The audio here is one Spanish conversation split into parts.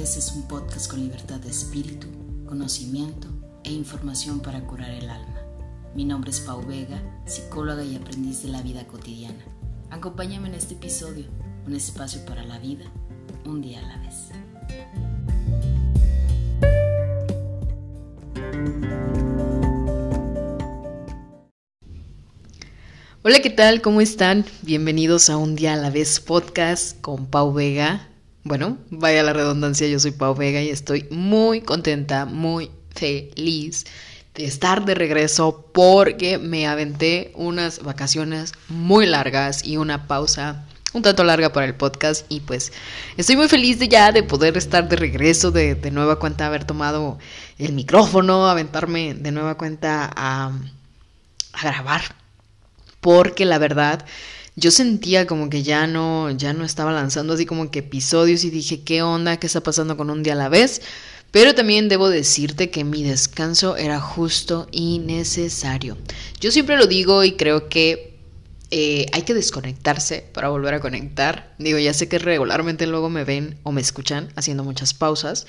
vez es un podcast con libertad de espíritu, conocimiento e información para curar el alma. Mi nombre es Pau Vega, psicóloga y aprendiz de la vida cotidiana. Acompáñame en este episodio, un espacio para la vida, un día a la vez. Hola, ¿qué tal? ¿Cómo están? Bienvenidos a Un Día a la Vez podcast con Pau Vega. Bueno, vaya la redundancia, yo soy Pau Vega y estoy muy contenta, muy feliz de estar de regreso porque me aventé unas vacaciones muy largas y una pausa un tanto larga para el podcast y pues estoy muy feliz de ya de poder estar de regreso, de, de nueva cuenta haber tomado el micrófono, aventarme de nueva cuenta a, a grabar porque la verdad yo sentía como que ya no, ya no estaba lanzando así como que episodios y dije, ¿qué onda? ¿Qué está pasando con un día a la vez? Pero también debo decirte que mi descanso era justo y necesario. Yo siempre lo digo y creo que eh, hay que desconectarse para volver a conectar. Digo, ya sé que regularmente luego me ven o me escuchan haciendo muchas pausas,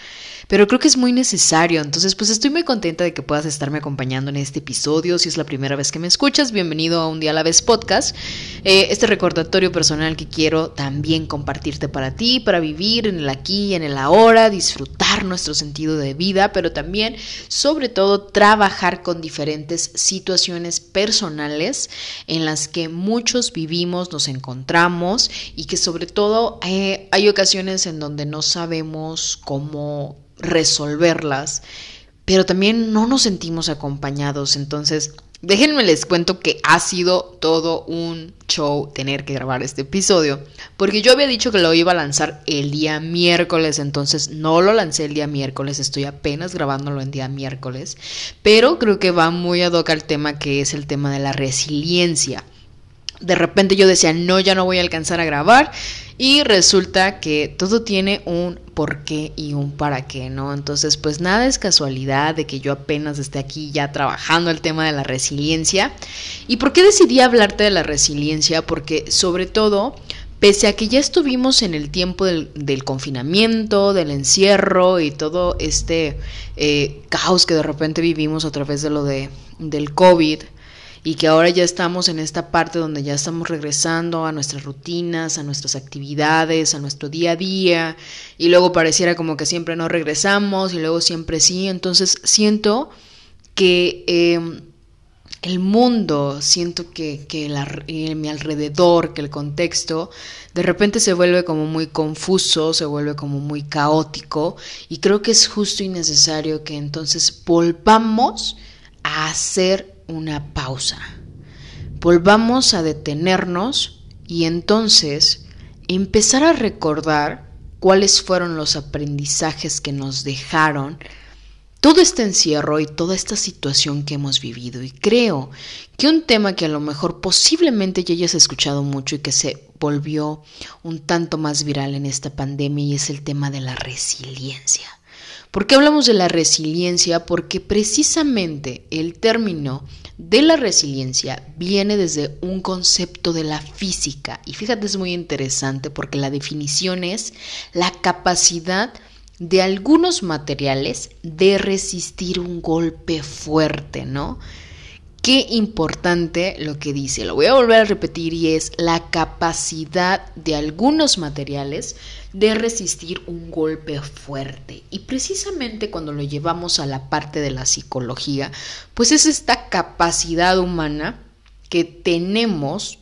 pero creo que es muy necesario. Entonces, pues estoy muy contenta de que puedas estarme acompañando en este episodio. Si es la primera vez que me escuchas, bienvenido a Un Día a la Vez podcast. Eh, este recordatorio personal que quiero también compartirte para ti, para vivir en el aquí y en el ahora, disfrutar nuestro sentido de vida, pero también, sobre todo, trabajar con diferentes situaciones personales en las que muchos vivimos, nos encontramos y que sobre todo hay ocasiones en donde no sabemos cómo resolverlas, pero también no nos sentimos acompañados. Entonces, Déjenme les cuento que ha sido todo un show tener que grabar este episodio, porque yo había dicho que lo iba a lanzar el día miércoles, entonces no lo lancé el día miércoles, estoy apenas grabándolo en día miércoles, pero creo que va muy ad hoc al tema que es el tema de la resiliencia de repente yo decía, no, ya no voy a alcanzar a grabar. Y resulta que todo tiene un por qué y un para qué, ¿no? Entonces, pues nada es casualidad de que yo apenas esté aquí ya trabajando el tema de la resiliencia. ¿Y por qué decidí hablarte de la resiliencia? Porque sobre todo, pese a que ya estuvimos en el tiempo del, confinamiento, del encierro y todo este eh, caos que de repente vivimos a través de lo de, del COVID, y que ahora ya estamos en esta parte donde ya estamos regresando a nuestras rutinas, a nuestras actividades, a nuestro día a día y luego pareciera como que siempre no regresamos y luego siempre sí, entonces siento que em, el mundo, siento que, que mi alrededor, que el contexto, de repente se vuelve como muy confuso, se vuelve como muy caótico y creo que es justo y necesario que entonces volvamos a hacer una pausa. Volvamos a detenernos y entonces empezar a recordar cuáles fueron los aprendizajes que nos dejaron todo este encierro y toda esta situación que hemos vivido. Y creo que un tema que a lo mejor posiblemente ya hayas escuchado mucho y que se volvió un tanto más viral en esta pandemia y es el tema de la resiliencia. ¿Por qué hablamos de la resiliencia? Porque precisamente el término de la resiliencia viene desde un concepto de la física. Y fíjate, es muy interesante porque la definición es la capacidad de algunos materiales de resistir un golpe fuerte, ¿no? Qué importante lo que dice. Lo voy a volver a repetir y es la capacidad de algunos materiales de resistir un golpe fuerte. Y precisamente cuando lo llevamos a la parte de la psicología, pues es esta capacidad humana que tenemos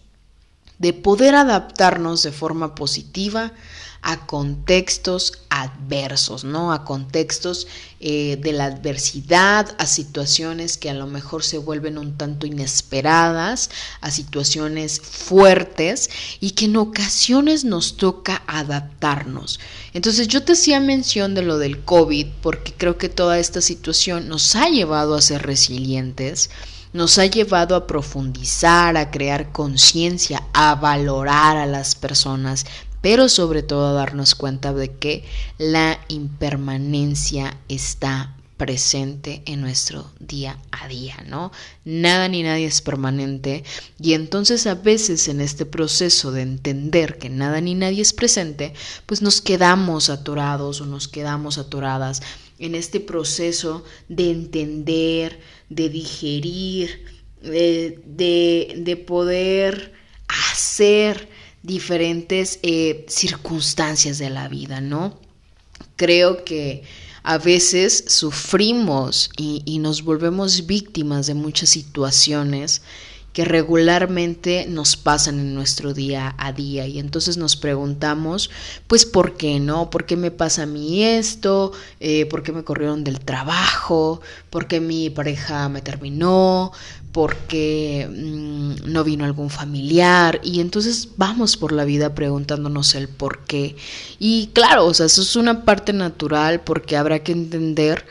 de poder adaptarnos de forma positiva a contextos adversos, ¿no? A contextos eh, de la adversidad, a situaciones que a lo mejor se vuelven un tanto inesperadas, a situaciones fuertes y que en ocasiones nos toca adaptarnos. Entonces yo te hacía mención de lo del COVID porque creo que toda esta situación nos ha llevado a ser resilientes nos ha llevado a profundizar, a crear conciencia, a valorar a las personas, pero sobre todo darnos cuenta de que la impermanencia está presente en nuestro día a día, ¿no? Nada ni nadie es permanente y entonces a veces en este proceso de entender que nada ni nadie es presente, pues nos quedamos atorados o nos quedamos atoradas en este proceso de entender, de digerir, de, de, poder hacer diferentes eh, circunstancias de la vida, ¿no? Creo que a veces sufrimos y, y, nos volvemos víctimas de muchas situaciones que regularmente nos pasan en nuestro día a día. Y entonces nos preguntamos pues por qué no, por qué me pasa a mí esto, eh, por qué me corrieron del trabajo, por qué mi pareja me terminó, por qué mm, no vino algún familiar y entonces vamos por la vida preguntándonos el por qué. Y claro, o sea, eso es una parte natural porque habrá que entender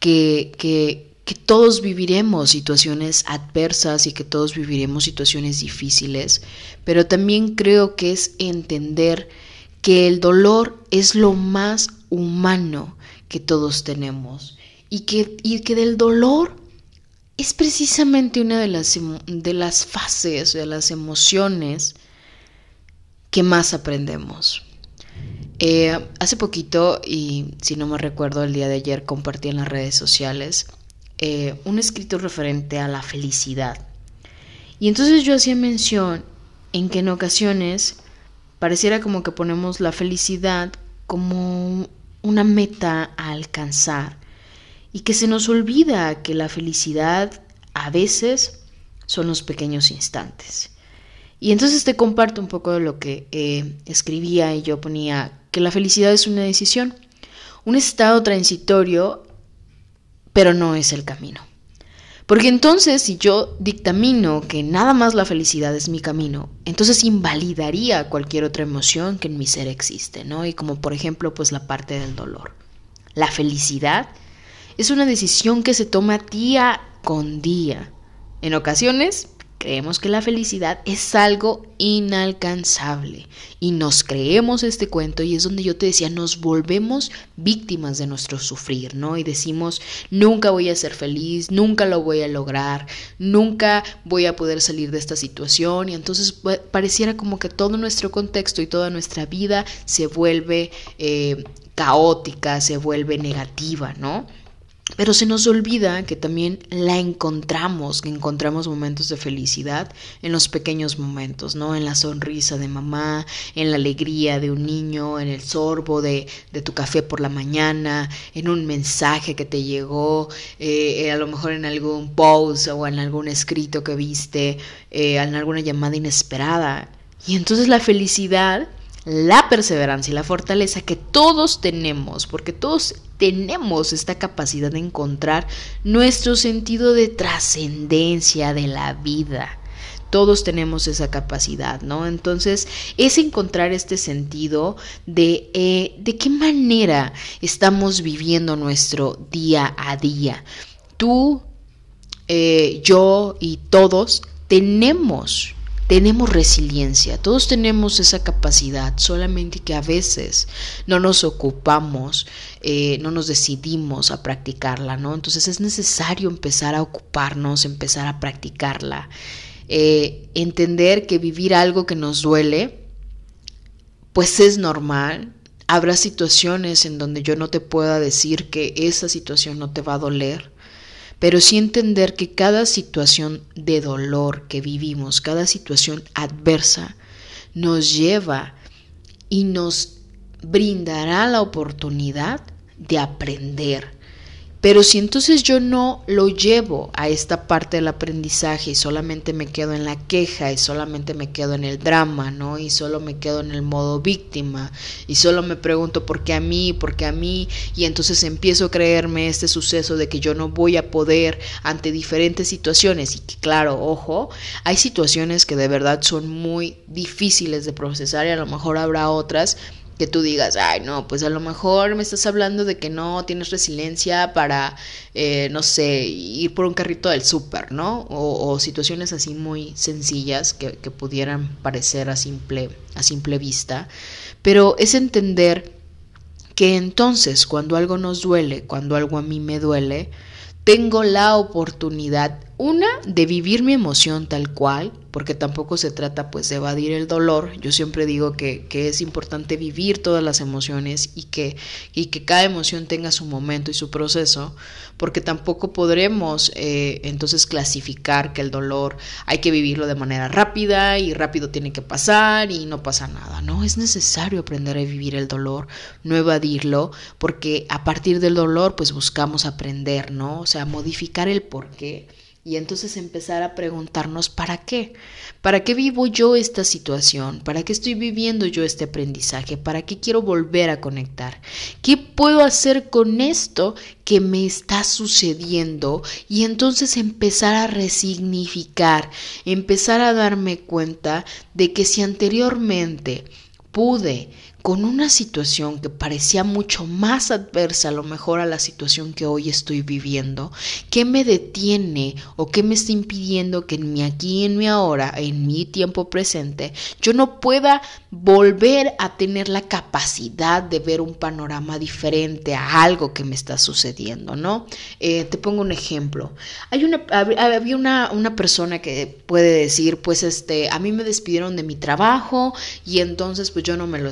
que, que que todos viviremos situaciones adversas y que todos viviremos situaciones difíciles, pero también creo que es entender que el dolor es lo más humano que todos tenemos y que, y que del dolor es precisamente una de las, de las fases, de las emociones que más aprendemos. Eh, hace poquito, y si no me recuerdo, el día de ayer compartí en las redes sociales eh, un escrito referente a la felicidad. Y entonces yo hacía mención en que en ocasiones pareciera como que ponemos la felicidad como una meta a alcanzar y que se nos olvida que la felicidad a veces son los pequeños instantes. Y entonces te comparto un poco de lo que eh, escribía y yo ponía que la felicidad es una decisión, un estado transitorio pero no es el camino. Porque entonces si yo dictamino que nada más la felicidad es mi camino, entonces invalidaría cualquier otra emoción que en mi ser existe, ¿no? Y como por ejemplo pues la parte del dolor. La felicidad es una decisión que se toma día con día. En ocasiones Creemos que la felicidad es algo inalcanzable y nos creemos este cuento y es donde yo te decía, nos volvemos víctimas de nuestro sufrir, ¿no? Y decimos, nunca voy a ser feliz, nunca lo voy a lograr, nunca voy a poder salir de esta situación y entonces pareciera como que todo nuestro contexto y toda nuestra vida se vuelve eh, caótica, se vuelve negativa, ¿no? Pero se nos olvida que también la encontramos, que encontramos momentos de felicidad en los pequeños momentos, ¿no? En la sonrisa de mamá, en la alegría de un niño, en el sorbo de, de tu café por la mañana, en un mensaje que te llegó, eh, a lo mejor en algún post o en algún escrito que viste, eh, en alguna llamada inesperada. Y entonces la felicidad la perseverancia y la fortaleza que todos tenemos, porque todos tenemos esta capacidad de encontrar nuestro sentido de trascendencia de la vida. Todos tenemos esa capacidad, ¿no? Entonces, es encontrar este sentido de eh, de qué manera estamos viviendo nuestro día a día. Tú, eh, yo y todos tenemos tenemos resiliencia, todos tenemos esa capacidad, solamente que a veces no nos ocupamos, eh, no nos decidimos a practicarla, ¿no? Entonces es necesario empezar a ocuparnos, empezar a practicarla, eh, entender que vivir algo que nos duele, pues es normal. Habrá situaciones en donde yo no te pueda decir que esa situación no te va a doler pero sí entender que cada situación de dolor que vivimos, cada situación adversa, nos lleva y nos brindará la oportunidad de aprender, pero si entonces yo no lo llevo a esta parte del aprendizaje y solamente me quedo en la queja y solamente me quedo en el drama, ¿no? Y solo me quedo en el modo víctima y solo me pregunto por qué a mí, por qué a mí y entonces empiezo a creerme este suceso de que yo no voy a poder ante diferentes situaciones y que claro, ojo, hay situaciones que de verdad son muy difíciles de procesar y a lo mejor habrá otras que tú digas, ay, no, pues a lo mejor me estás hablando de que no tienes resiliencia para, eh, no sé, ir por un carrito del súper, ¿no? O, situaciones así muy sencillas que, que, pudieran parecer a simple, a simple vista. Pero es entender que entonces cuando algo nos duele, cuando algo a mí me duele, tengo la oportunidad, una, de vivir mi emoción tal cual, porque tampoco se trata pues de evadir el dolor. Yo siempre digo que, que, es importante vivir todas las emociones y que, y que cada emoción tenga su momento y su proceso, porque tampoco podremos eh, entonces clasificar que el dolor hay que vivirlo de manera rápida y rápido tiene que pasar y no pasa nada. No, es necesario aprender a vivir el dolor, no evadirlo, porque a partir del dolor pues buscamos aprender, ¿no? O sea, modificar el porqué y entonces empezar a preguntarnos, ¿para qué? ¿Para qué vivo yo esta situación? ¿Para qué estoy viviendo yo este aprendizaje? ¿Para qué quiero volver a conectar? ¿Qué puedo hacer con esto que me está sucediendo? Y entonces empezar a resignificar, empezar a darme cuenta de que si anteriormente pude con una situación que parecía mucho más adversa a lo mejor a la situación que hoy estoy viviendo, ¿qué me detiene o qué me está impidiendo que en mi aquí, en mi ahora, en mi tiempo presente, yo no pueda volver a tener la capacidad de ver un panorama diferente a algo que me está sucediendo, ¿no? Eh, te pongo un ejemplo. Hay una, había una, una persona que puede decir, pues este, a mí me despidieron de mi trabajo y entonces pues yo no me lo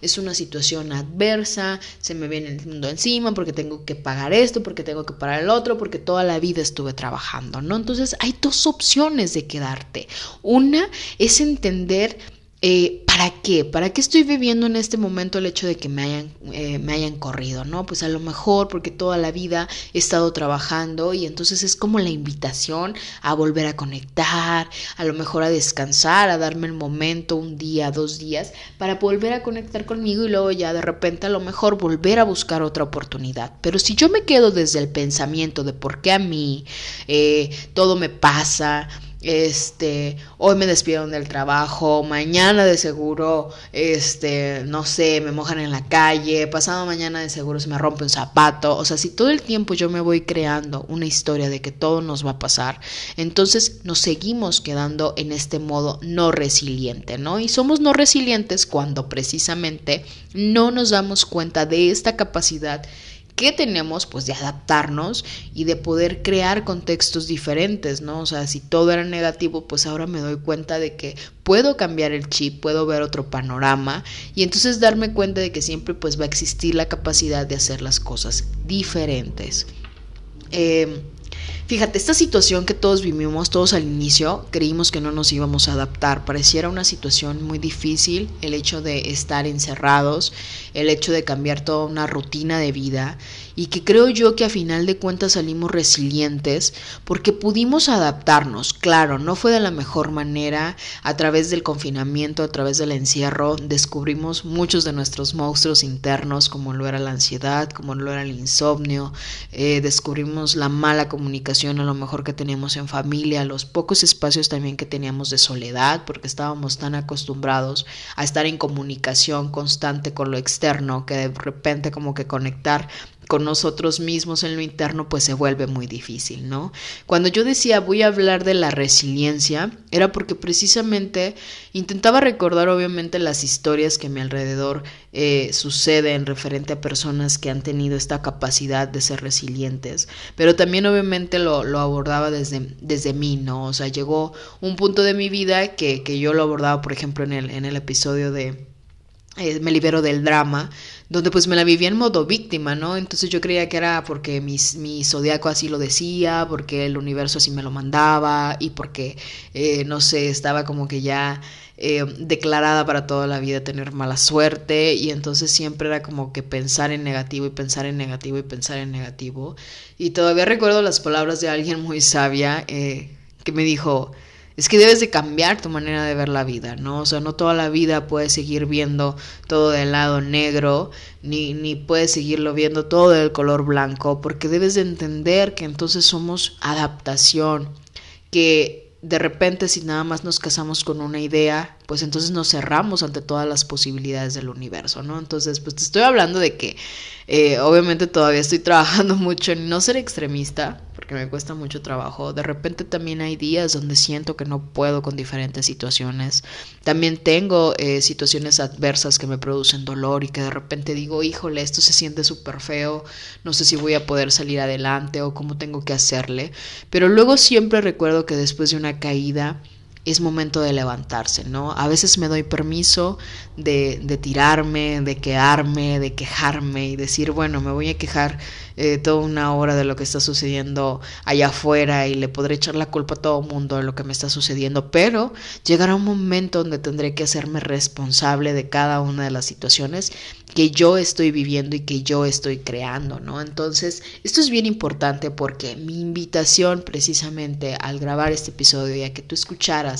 es una situación adversa, se me viene el mundo encima porque tengo que pagar esto, porque tengo que pagar el otro, porque toda la vida estuve trabajando, ¿no? Entonces hay dos opciones de quedarte. Una es entender eh, ¿para qué? ¿Para qué estoy viviendo en este momento el hecho de que me hayan, eh, me hayan corrido? ¿no? Pues a lo mejor porque toda la vida he estado trabajando y entonces es como la invitación a volver a conectar, a lo mejor a descansar, a darme el momento, un día, dos días, para volver a conectar conmigo y luego ya de repente a lo mejor volver a buscar otra oportunidad. Pero si yo me quedo desde el pensamiento de por qué a mí eh, todo me pasa, este, hoy me despidieron del trabajo, mañana de seguro, este, no sé, me mojan en la calle, pasado mañana de seguro se me rompe un zapato, o sea, si todo el tiempo yo me voy creando una historia de que todo nos va a pasar, entonces nos seguimos quedando en este modo no resiliente, ¿no? Y somos no resilientes cuando precisamente no nos damos cuenta de esta capacidad que tenemos pues de adaptarnos y de poder crear contextos diferentes, ¿no? O sea, si todo era negativo, pues ahora me doy cuenta de que puedo cambiar el chip, puedo ver otro panorama y entonces darme cuenta de que siempre pues va a existir la capacidad de hacer las cosas diferentes. Eh, Fíjate, esta situación que todos vivimos, todos al inicio, creímos que no nos íbamos a adaptar. Pareciera una situación muy difícil el hecho de estar encerrados, el hecho de cambiar toda una rutina de vida y que creo yo que a final de cuentas salimos resilientes porque pudimos adaptarnos. Claro, no fue de la mejor manera. A través del confinamiento, a través del encierro, descubrimos muchos de nuestros monstruos internos, como lo era la ansiedad, como lo era el insomnio. Eh, descubrimos la mala comunicación a lo mejor que teníamos en familia, los pocos espacios también que teníamos de soledad, porque estábamos tan acostumbrados a estar en comunicación constante con lo externo que de repente como que conectar con nosotros mismos en lo interno, pues se vuelve muy difícil, ¿no? Cuando yo decía voy a hablar de la resiliencia, era porque precisamente intentaba recordar obviamente las historias que a mi alrededor eh, suceden referente a personas que han tenido esta capacidad de ser resilientes, pero también obviamente lo, abordaba desde, desde mí, ¿no? O sea, llegó un punto de mi vida que, que yo lo abordaba, por ejemplo, en el, en el episodio de eh, Me libero del drama, donde pues me la vivía en modo víctima, ¿no? Entonces yo creía que era porque mi, zodiaco así lo decía, porque el universo así me lo mandaba y porque, eh, no sé, estaba como que ya eh, declarada para toda la vida tener mala suerte y entonces siempre era como que pensar en negativo y pensar en negativo y pensar en negativo. Y todavía recuerdo las palabras de alguien muy sabia que me dijo, es que debes de cambiar tu manera de ver la vida, ¿no? O sea, no toda la vida puedes seguir viendo todo del lado negro, ni, ni puedes seguirlo viendo todo del color blanco, porque debes de entender que entonces somos adaptación, que de repente si nada más nos casamos con una idea, pues entonces nos cerramos ante todas las posibilidades del universo, ¿no? Entonces, pues te estoy hablando de que eh, obviamente todavía estoy trabajando mucho en no ser extremista, porque me cuesta mucho trabajo. De repente también hay días donde siento que no puedo con diferentes situaciones. También tengo eh, situaciones adversas que me producen dolor y que de repente digo, híjole, esto se siente súper feo, no sé si voy a poder salir adelante o cómo tengo que hacerle. Pero luego siempre recuerdo que después de una caída, es momento de levantarse, ¿no? A veces me doy permiso de, tirarme, de quedarme, de quejarme y decir, bueno, me voy a quejar eh, toda una hora de lo que está sucediendo allá afuera y le podré echar la culpa a todo el mundo de lo que me está sucediendo, pero llegará un momento donde tendré que hacerme responsable de cada una de las situaciones que yo estoy viviendo y que yo estoy creando, ¿no? Entonces, esto es bien importante porque mi invitación precisamente al grabar este episodio y a que tú escucharas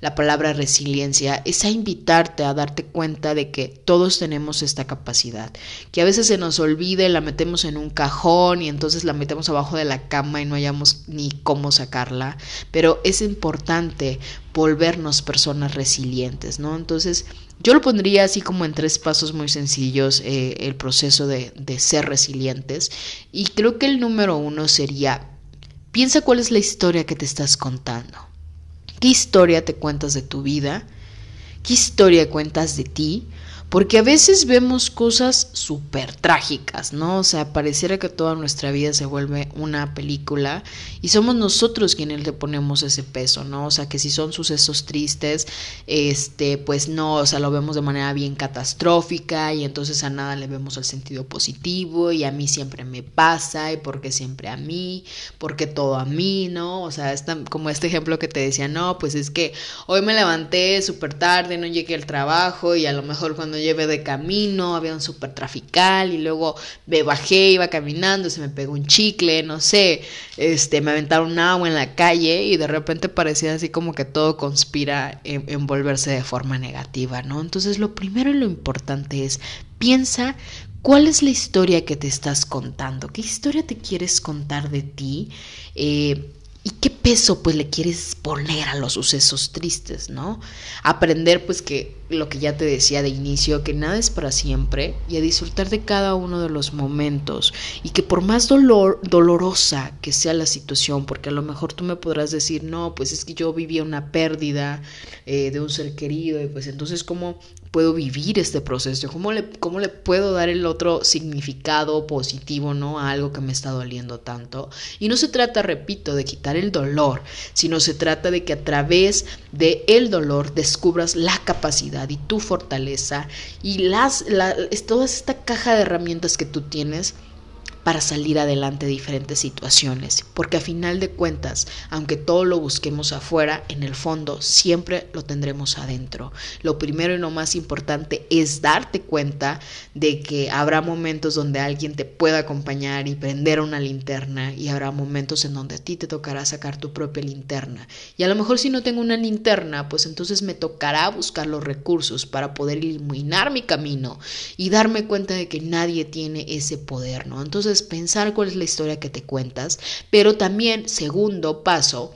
la palabra resiliencia es a invitarte a darte cuenta de que todos tenemos esta capacidad, que a veces se nos olvida la metemos en un cajón y entonces la metemos abajo de la cama y no hayamos ni cómo sacarla, pero es importante volvernos personas resilientes, ¿no? Entonces, yo lo pondría así como en tres pasos muy sencillos eh, el proceso de, de ser resilientes y creo que el número uno sería, piensa cuál es la historia que te estás contando. ¿Qué historia te cuentas de tu vida? ¿Qué historia cuentas de ti? Porque a veces vemos cosas súper trágicas, ¿no? O sea, pareciera que toda nuestra vida se vuelve una película y somos nosotros quienes le ponemos ese peso, ¿no? O sea, que si son sucesos tristes, este, pues no, o sea, lo vemos de manera bien catastrófica y entonces a nada le vemos el sentido positivo y a mí siempre me pasa y porque siempre a mí, porque todo a mí, ¿no? O sea, está como este ejemplo que te decía, no, pues es que hoy me levanté súper tarde, no llegué al trabajo y a lo mejor cuando llevé de camino, había un super trafical y luego me bajé, iba caminando, se me pegó un chicle, no sé, este, me aventaron agua en la calle y de repente parecía así como que todo conspira en, volverse de forma negativa, ¿no? Entonces lo primero y lo importante es piensa ¿Cuál es la historia que te estás contando? ¿Qué historia te quieres contar de ti? Eh, ¿Y qué peso pues le quieres poner a los sucesos tristes, no? Aprender pues que lo que ya te decía de inicio, que nada es para siempre y a disfrutar de cada uno de los momentos y que por más dolor, dolorosa que sea la situación, porque a lo mejor tú me podrás decir, no, pues es que yo vivía una pérdida eh, de un ser querido y pues entonces cómo puedo vivir este proceso, ¿Cómo le, cómo le puedo dar el otro significado positivo, ¿no? A algo que me está doliendo tanto. Y no se trata, repito, de quitar el dolor, sino se trata de que a través de el dolor descubras la capacidad y tu fortaleza y las, la, toda esta caja de herramientas que tú tienes para salir adelante de diferentes situaciones, porque a final de cuentas, aunque todo lo busquemos afuera, en el fondo siempre lo tendremos adentro. Lo primero y lo más importante es darte cuenta de que habrá momentos donde alguien te pueda acompañar y prender una linterna y habrá momentos en donde a ti te tocará sacar tu propia linterna. Y a lo mejor si no tengo una linterna, pues entonces me tocará buscar los recursos para poder iluminar mi camino y darme cuenta de que nadie tiene ese poder, ¿no? Entonces pensar cuál es la historia que te cuentas, pero también, segundo paso,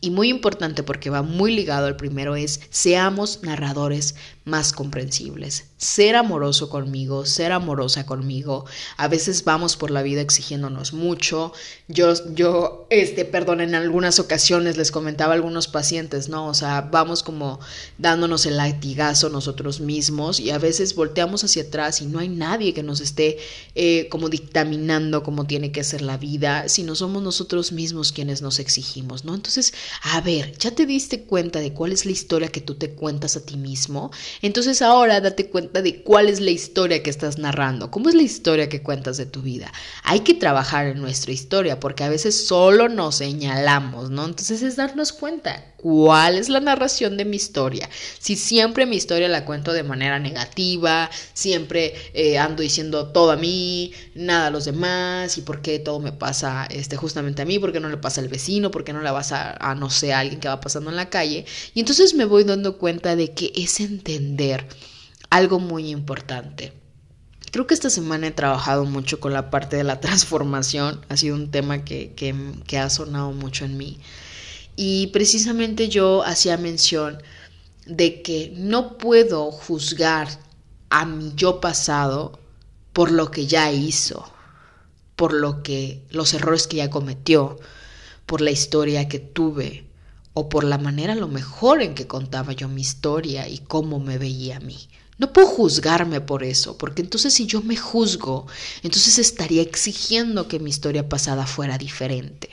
y muy importante porque va muy ligado al primero es seamos narradores más comprensibles. Ser amoroso conmigo, ser amorosa conmigo. A veces vamos por la vida exigiéndonos mucho. Yo, yo, este, perdón, en algunas ocasiones les comentaba a algunos pacientes, ¿no? O sea, vamos como dándonos el latigazo nosotros mismos y a veces volteamos hacia atrás y no hay nadie que nos esté eh, como dictaminando cómo tiene que ser la vida, sino somos nosotros mismos quienes nos exigimos, ¿no? Entonces, a ver, ¿ya te diste cuenta de cuál es la historia que tú te cuentas a ti mismo? Entonces ahora date cuenta de cuál es la historia que estás narrando, cómo es la historia que cuentas de tu vida. Hay que trabajar en nuestra historia porque a veces solo nos señalamos, ¿no? Entonces es darnos cuenta cuál es la narración de mi historia. Si siempre mi historia la cuento de manera negativa, siempre eh, ando diciendo todo a mí, nada a los demás y por qué todo me pasa este, justamente a mí, por qué no le pasa al vecino, por qué no le pasa a, no sé, a alguien que va pasando en la calle. Y entonces me voy dando cuenta de que es entender algo muy importante. Creo que esta semana he trabajado mucho con la parte de la transformación, ha sido un tema que, que, que ha sonado mucho en mí. Y precisamente yo hacía mención de que no puedo juzgar a mi yo pasado por lo que ya hizo, por lo que los errores que ya cometió, por la historia que tuve o por la manera a lo mejor en que contaba yo mi historia y cómo me veía a mí. No puedo juzgarme por eso, porque entonces si yo me juzgo, entonces estaría exigiendo que mi historia pasada fuera diferente.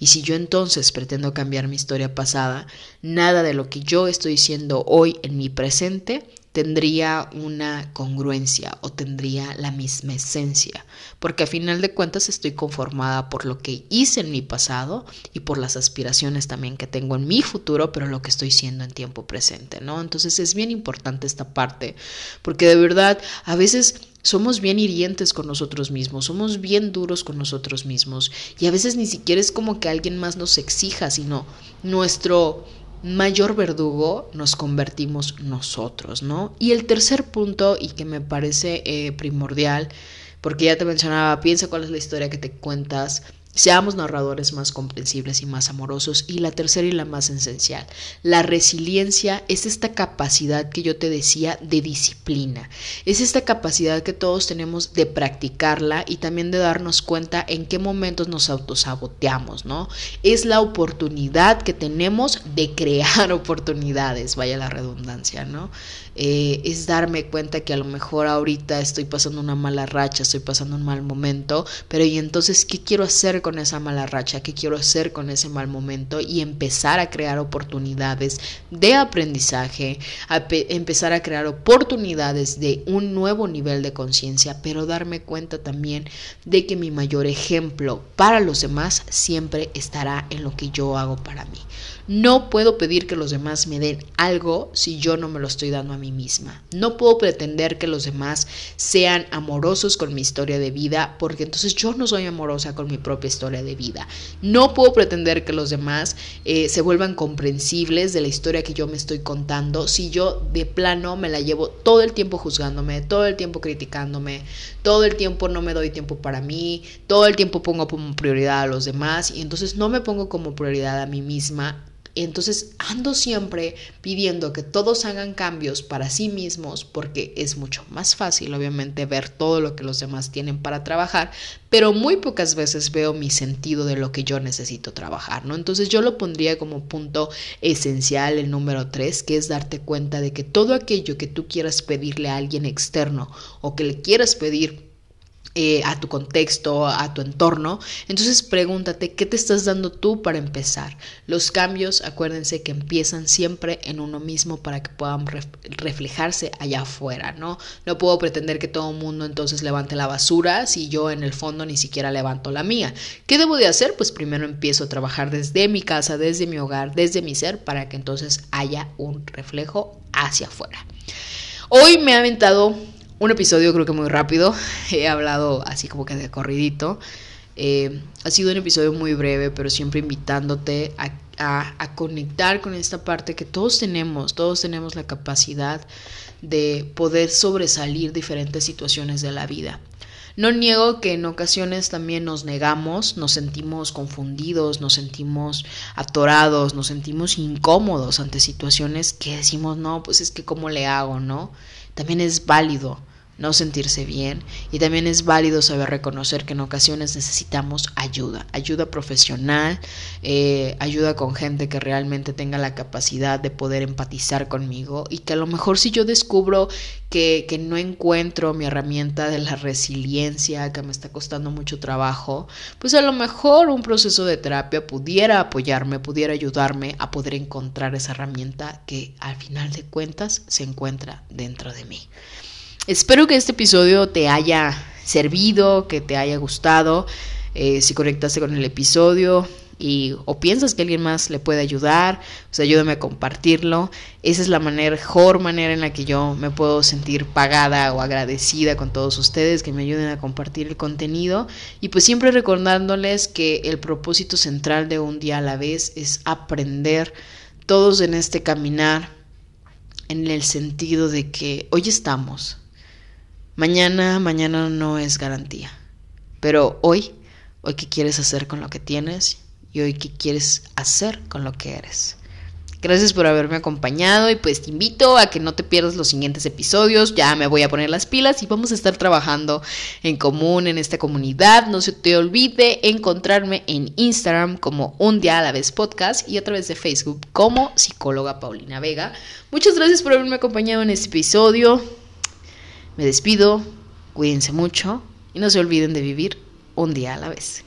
Y si yo entonces pretendo cambiar mi historia pasada, nada de lo que yo estoy diciendo hoy en mi presente tendría una congruencia o tendría la misma esencia, porque a final de cuentas estoy conformada por lo que hice en mi pasado y por las aspiraciones también que tengo en mi futuro, pero lo que estoy siendo en tiempo presente, ¿no? Entonces es bien importante esta parte, porque de verdad a veces somos bien hirientes con nosotros mismos, somos bien duros con nosotros mismos y a veces ni siquiera es como que alguien más nos exija, sino nuestro mayor verdugo nos convertimos nosotros, ¿no? Y el tercer punto, y que me parece eh, primordial, porque ya te mencionaba, piensa cuál es la historia que te cuentas, Seamos narradores más comprensibles y más amorosos. Y la tercera y la más esencial, la resiliencia es esta capacidad que yo te decía de disciplina. Es esta capacidad que todos tenemos de practicarla y también de darnos cuenta en qué momentos nos autosaboteamos, ¿no? Es la oportunidad que tenemos de crear oportunidades, vaya la redundancia, ¿no? Eh, es darme cuenta que a lo mejor ahorita estoy pasando una mala racha, estoy pasando un mal momento, pero y entonces, ¿qué quiero hacer con esa mala racha? ¿Qué quiero hacer con ese mal momento? Y empezar a crear oportunidades de aprendizaje, empezar a crear oportunidades de un nuevo nivel de conciencia, pero darme cuenta también de que mi mayor ejemplo para los demás siempre estará en lo que yo hago para mí. No puedo pedir que los demás me den algo si yo no me lo estoy dando a mí misma. No puedo pretender que los demás sean amorosos con mi historia de vida porque entonces yo no soy amorosa con mi propia historia de vida. No puedo pretender que los demás eh, se vuelvan comprensibles de la historia que yo me estoy contando si yo de plano me la llevo todo el tiempo juzgándome, todo el tiempo criticándome, todo el tiempo no me doy tiempo para mí, todo el tiempo pongo como prioridad a los demás y entonces no me pongo como prioridad a mí misma entonces ando siempre pidiendo que todos hagan cambios para sí mismos porque es mucho más fácil obviamente ver todo lo que los demás tienen para trabajar, pero muy pocas veces veo mi sentido de lo que yo necesito trabajar, ¿no? Entonces yo lo pondría como punto esencial el número tres, que es darte cuenta de que todo aquello que tú quieras pedirle a alguien externo o que le quieras pedir eh, a tu contexto, a tu entorno. Entonces pregúntate, ¿qué te estás dando tú para empezar? Los cambios, acuérdense que empiezan siempre en uno mismo para que puedan reflejarse allá afuera, ¿no? No puedo pretender que todo el mundo entonces levante la basura si yo en el fondo ni siquiera levanto la mía. ¿Qué debo de hacer? Pues primero empiezo a trabajar desde mi casa, desde mi hogar, desde mi ser, para que entonces haya un reflejo hacia afuera. Hoy me ha aventado un episodio creo que muy rápido, he hablado así como que de corridito. Eh, ha sido un episodio muy breve, pero siempre invitándote a, a, conectar con esta parte que todos tenemos, todos tenemos la capacidad de poder sobresalir diferentes situaciones de la vida. No niego que en ocasiones también nos negamos, nos sentimos confundidos, nos sentimos atorados, nos sentimos incómodos ante situaciones que decimos, no, pues es que cómo le hago, ¿no? También es válido no sentirse bien y también es válido saber reconocer que en ocasiones necesitamos ayuda, ayuda profesional, eh, ayuda con gente que realmente tenga la capacidad de poder empatizar conmigo y que a lo mejor si yo descubro que, que no encuentro mi herramienta de la resiliencia, que me está costando mucho trabajo, pues a lo mejor un proceso de terapia pudiera apoyarme, pudiera ayudarme a poder encontrar esa herramienta que al final de cuentas se encuentra dentro de mí. Espero que este episodio te haya servido, que te haya gustado. Eh, si conectaste con el episodio y o piensas que alguien más le puede ayudar, pues ayúdame a compartirlo. Esa es la mejor manera en la que yo me puedo sentir pagada o agradecida con todos ustedes que me ayuden a compartir el contenido y pues siempre recordándoles que el propósito central de un día a la vez es aprender todos en este caminar en el sentido de que hoy estamos, Mañana, mañana no es garantía. Pero hoy, hoy qué quieres hacer con lo que tienes y hoy qué quieres hacer con lo que eres. Gracias por haberme acompañado y pues te invito a que no te pierdas los siguientes episodios. Ya me voy a poner las pilas y vamos a estar trabajando en común en esta comunidad. No se te olvide encontrarme en Instagram como un día a la vez podcast y a través de Facebook como psicóloga Paulina Vega. Muchas gracias por haberme acompañado en este episodio. Me despido, cuídense mucho y no se olviden de vivir un día a la vez.